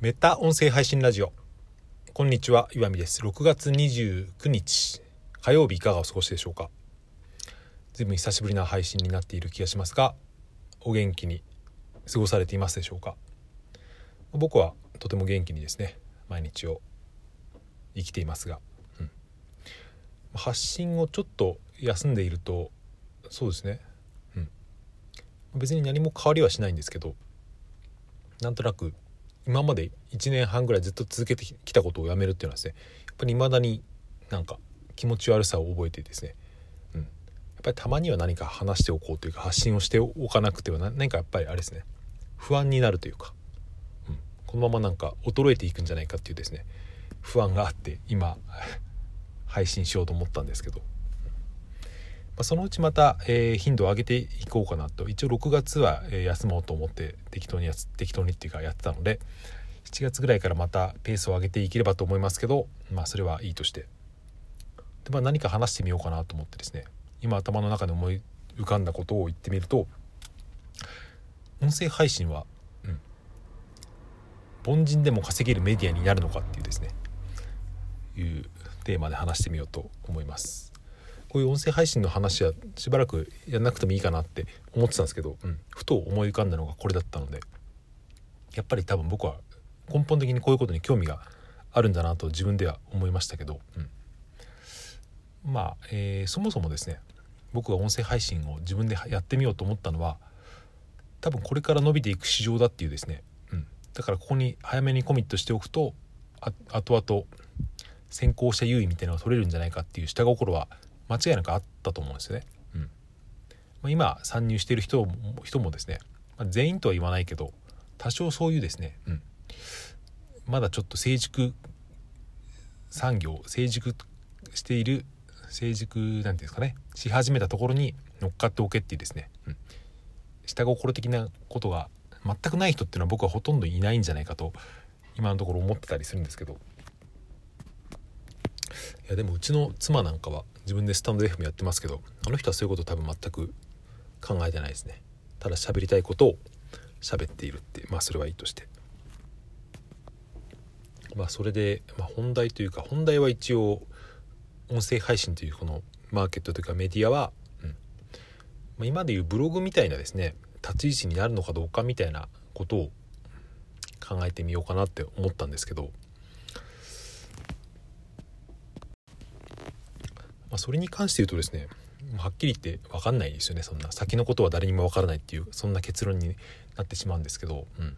メタ音声配信ラジオ。こんにちは岩見です。6月29日火曜日いかがお過ごしでしょうか？ずいぶん久しぶりな配信になっている気がしますがお元気に過ごされていますでしょうか？僕はとても元気にですね毎日を生きていますが、うん、発信をちょっと休んでいるとそうですね、うん、別に何も変わりはしないんですけどなんとなく今まで1年半ぐらいずっと続けてきたことをやめるっていうのはですねやっぱり未だになんか気持ち悪さを覚えてですね、うん、やっぱりたまには何か話しておこうというか発信をしておかなくては何かやっぱりあれですね不安になるというか、うん、このままなんか衰えていくんじゃないかっていうですね不安があって今配信しようと思ったんですけどまそのうちまた、えー、頻度を上げていこうかなと。一応6月は、え、休もうと思って適当にやつ適当にっていうかやってたので7月ぐらいからまたペースを上げていければと思いますけどまあそれはいいとして。で、まあ、何か話してみようかなと思ってですね。今頭の中で思い浮かんだことを言ってみると音声配信は、うん、凡人でも稼げるメディアになるのかっていうですね。いうテーマで話してみようと思います。こういう音声配信の話はしばらくやんなくてもいいかなって思ってたんですけど、うん、ふと思い浮かんだのがこれだったのでやっぱり多分僕は根本的にこういうことに興味があるんだなと自分では思いましたけど、うん、まあ、えー、そもそもですね僕が音声配信を自分でやってみようと思ったのは多分これから伸びていく市場だっていうですね、うん、だからここに早めにコミットしておくとあ後々先行した優位みたいなのが取れるんじゃないかっていう下心は間違いなくあったと思うんですよね。うん。まあ、今参入している人も人もですね、まあ、全員とは言わないけど多少そういうですね、うん、まだちょっと成熟産業成熟している成熟なんていうんですかね。し始めたところに乗っかっておけっていうですね、うん、下心的なことが全くない人っていうのは僕はほとんどいないんじゃないかと今のところ思ってたりするんですけど。いやでもうちの妻なんかは自分でスタンド FM やってますけどあの人はそういうこと多分全く考えてないですね。ただ喋りたいことを喋っているってまあそれはいいとして。まあそれで、まあ、本題というか本題は一応音声配信というこのマーケットというかメディアは、うん。まあ、今でいうブログみたいなですね立ち位置になるのかどうかみたいなことを考えてみようかなって思ったんですけどまあ、それに関して言うとですねはっきり言って分かんないですよね。そんな先のことは誰にも分からないっていうそんな結論になってしまうんですけど、うん、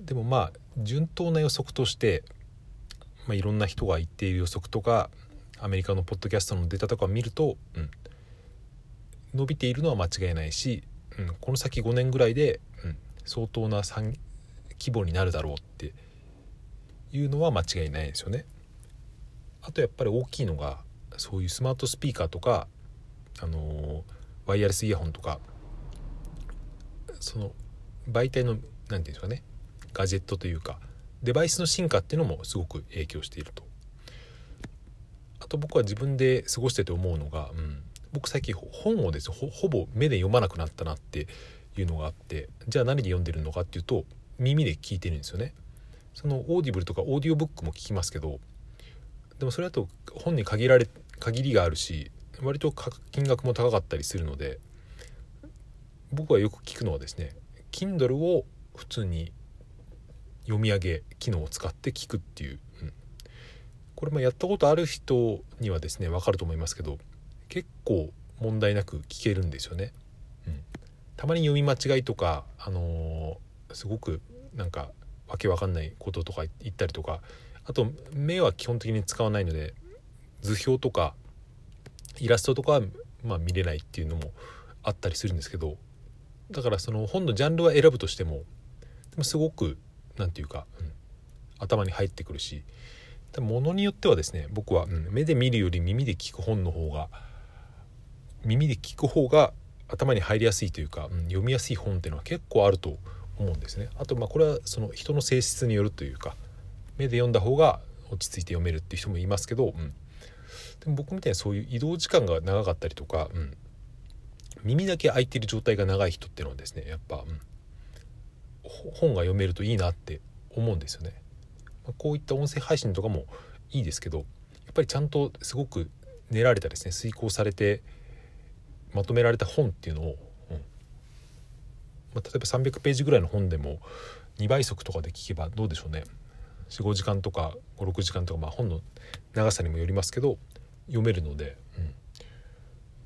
でもまあ順当な予測として、まあ、いろんな人が言っている予測とかアメリカのポッドキャストのデータとかを見ると、うん、伸びているのは間違いないし、うん、この先5年ぐらいで、うん、相当な規模になるだろうっていうのは間違いないですよね。あとやっぱり大きいのがそういうスマートスピーカーとかあのワイヤレスイヤホンとかその媒体の何て言うんですかねガジェットというかデバイスの進化っていうのもすごく影響していると。あと僕は自分で過ごしてて思うのが、うん、僕最近本をですほほぼ目で読まなくなったなっていうのがあってじゃあ何で読んでるのかっていうと耳で聞いてるんですよね。そのオーディブルとかオーディオブックも聞きますけどでもそれだと本に限られ限りがあるし割と金額も高かったりするので僕はよく聞くのはですね Kindle を普通に読み上げ機能を使って聞くっていう、うん、これもやったことある人にはですね分かると思いますけど結構問題なく聞けるんですよね。うん、たまに読み間違いとか、あのー、すごくなんかわけわかんないこととか言ったりとかあと目は基本的に使わないので図表とかイラストとかは、まあ、見れないっていうのもあったりするんですけどだからその本のジャンルは選ぶとしてもでもすごく何て言うか、うん、頭に入ってくるしものによってはですね僕は、うん、目で見るより耳で聞く本の方が耳で聞く方が頭に入りやすいというか、うん、読みやすい本っていうのは結構あると思うんですね。あとまあこれはその人の性質によるというか目で読んだ方が落ち着いて読めるっていう人もいますけど、うん、でも僕みたいにそういう移動時間が長かったりとか、うん、耳だけ開いてる状態が長い人っていうのはですねやっぱ、うん、本が読めるといいなって思うんですよね。まあ、こういった音声配信とかもいいですけどやっぱりちゃんとすごく練られたですね遂行されてまとめられた本っていうのを、うん。まあ、例えば300ページぐらいの本でも2倍速とかで聞けばどうでしょうね。45時間とか56時間とか、まあ、本の長さにもよりますけど読めるので、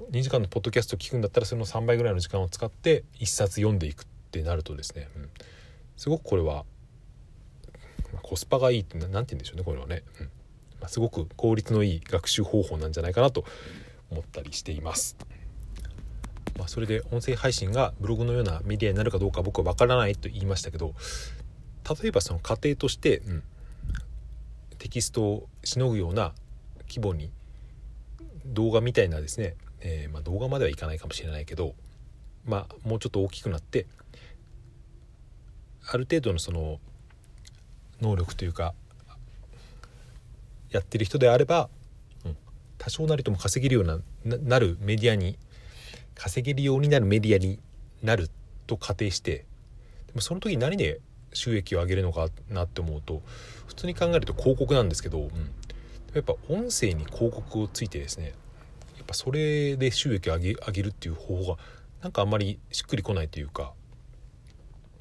うん、2時間のポッドキャスト聞くんだったらその3倍ぐらいの時間を使って1冊読んでいくってなるとですね、うん、すごくこれは、まあ、コスパがいいって何て言うんでしょうねこれはね、うん。まあ、すごく効率のいい学習方法なんじゃないかなと思ったりしています。まあ、それで音声配信がブログのようなメディアになるかどうか僕は分からないと言いましたけど例えばその過程として、うん、テキストをしのぐような規模に動画みたいなですね、えー、まあ、動画まではいかないかもしれないけど、まあ、もうちょっと大きくなってある程度のその能力というかやってる人であれば、うん、多少なりとも稼げるようななるメディアに稼げるようになるメディアになると仮定してでもその時何で収益を上げるのかなって思うと普通に考えると広告なんですけど、うん、やっぱ音声に広告をついてですねやっぱそれで収益を上げ上げるっていう方法がなんかあんまりしっくりこないというか、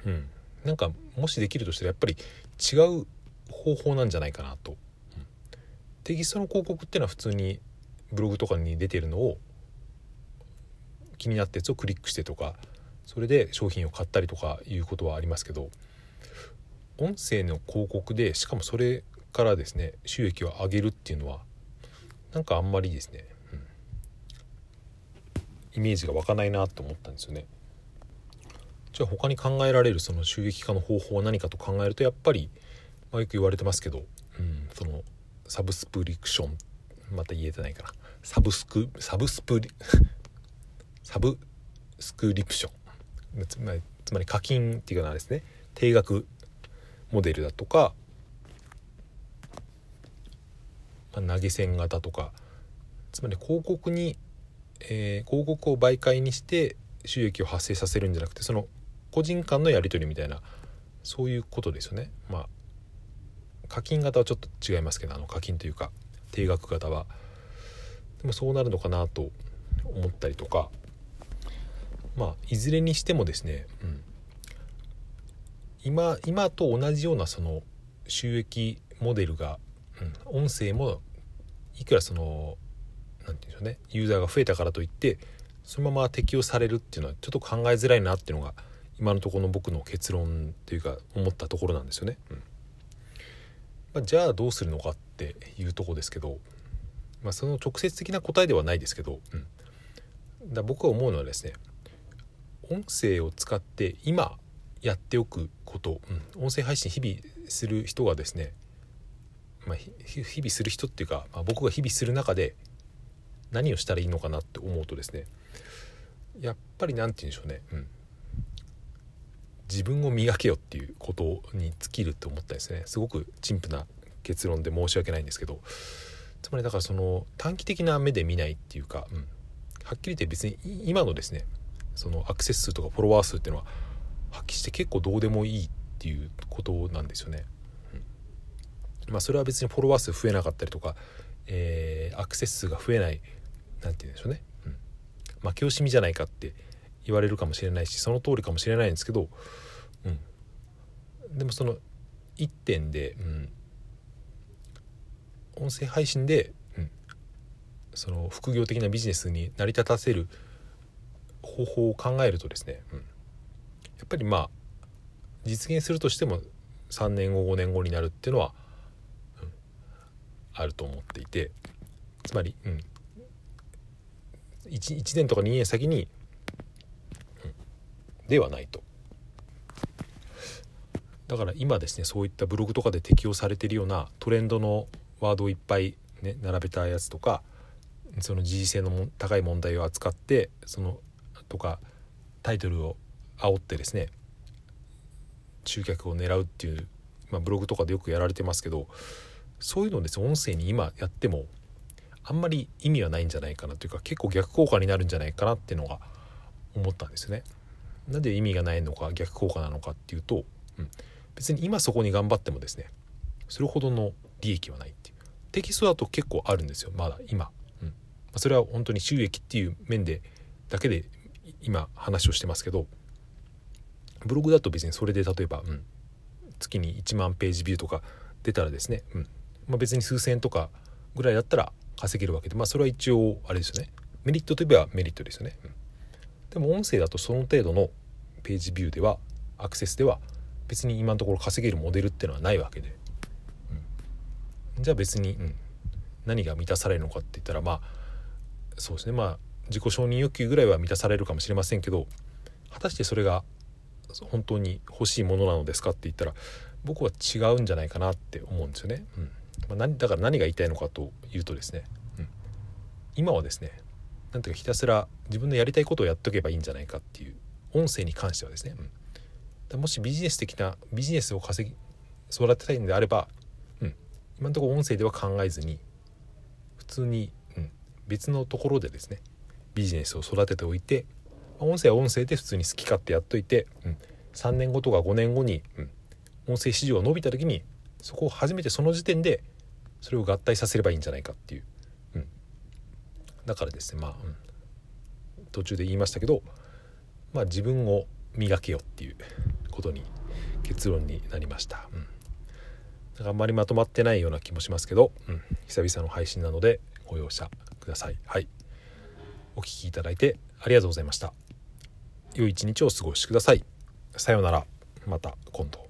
うん、なんかもしできるとしたらやっぱり違う方法なんじゃないかなと。うん、テキストの広告っていうのは普通にブログとかに出てるのを気になったやつをクリックしてとかそれで商品を買ったりとかいうことはありますけど音声の広告でしかもそれからですね収益を上げるっていうのはなんかあんまりですね、うん、イメージが湧かないなと思ったんですよね。じゃあ他に考えられるその収益化の方法は何かと考えるとやっぱり、まあ、よく言われてますけど、うん、そのサブスプリクションまた言えてないかな。サブスクサブスプリ サブスクリプション。つまりつまり課金っていうかなですね。定額モデルだとか、まあ、投げ銭型とかつまり広告に、えー、広告を媒介にして収益を発生させるんじゃなくてその個人間のやり取りみたいなそういうことですよね。まあ課金型はちょっと違いますけどあの課金というか定額型は。でもそうなるのかなと思ったりとか。まあいずれにしてもですね、うん、今今と同じようなその収益モデルが、うん、音声もいくらその何て言うんでしょうねユーザーが増えたからといってそのまま適用されるっていうのはちょっと考えづらいなっていうのが今のところの僕の結論というか思ったところなんですよね。うんまあ、じゃあどうするのかっていうとこですけど、まあ、その直接的な答えではないですけど、うん、だ僕は思うのはですね音声を使って今やっておくこと、うん、音声配信日々する人がですね、まあ、日々する人っていうか、まあ、僕が日々する中で何をしたらいいのかなって思うとですねやっぱり何て言うんでしょうね、うん、自分を磨けよっていうことに尽きるって思ったんですねすごく陳腐な結論で申し訳ないんですけどつまりだからその短期的な目で見ないっていうか、うん、はっきり言って別に今のですねそのアクセス数とかフォロワー数っていうのは発揮して結構どうでもいいっていうことなんですよね。うん、まあそれは別にフォロワー数増えなかったりとか、えー、アクセス数が増えない何て言うんでしょうね、うん、負け惜しみじゃないかって言われるかもしれないしその通りかもしれないんですけど、うん、でもその1点で、うん、音声配信で、うん、その副業的なビジネスに成り立たせる方法を考えるとですね、うん、ぱりまあ実現するとしても3年後5年後になるっていうのは、うん、あると思っていてつまり、うん、1, 1年とか2年先に、うん、ではないと。だから今ですねそういったブログとかで適用されているようなトレンドのワードをいっぱい、ね、並べたやつとかその時事性の高い問題を扱ってそのとかタイトルを煽ってですね集客を狙うっていう、まあ、ブログとかでよくやられてますけどそういうのをですね音声に今やってもあんまり意味はないんじゃないかなというか結構逆効果になるんじゃないかなっていうのが思ったんですよね。なんで意味がないのか逆効果なのかっていうと、うん、別に今そこに頑張ってもですねそれほどの利益はないっていう。テキストだと結構あるんですよまだ今、うん。ま、それは本当に収益っていう面でだけで今話をしてますけどブログだと別にそれで例えば、うん、月に1万ページビューとか出たらですね、うんまあ、別に数千とかぐらいだったら稼げるわけでまあそれは一応あれですよね。メリットといえばメリットですよね、うん、でも音声だとその程度のページビューではアクセスでは別に今のところ稼げるモデルっていうのはないわけで、うん、じゃあ別に、うん、何が満たされるのかって言ったらまあそうですね。まあ自己承認欲求ぐらいは満たされるかもしれませんけど果たしてそれが本当に欲しいものなのですかって言ったら僕は違うんじゃないかなって思うんですよね。うん。まあ、何だから何が言いたいのかというとですね、うん、今はですねなんていうかひたすら自分のやりたいことをやっとけばいいんじゃないかっていう音声に関してはですね、うん、もしビジネス的なビジネスを稼ぎ育てたいのであれば、うん、今のところ音声では考えずに普通に、うん、別のところでですねビジネスを育てておいて音声は音声で普通に好き勝手やっといて、うん、3年後とか5年後に、うん、音声市場が伸びた時にそこを初めてその時点でそれを合体させればいいんじゃないかっていう、うん、だからですねまあ、うん、途中で言いましたけど、まあ、自分を磨けよっていうことに結論になりました。うんなんかあんまりまとまってないような気もしますけど、うん、久々の配信なのでご容赦ください。はい。お聴きいただいてありがとうございました。良い一日をお過ごしください。さようなら。また今度。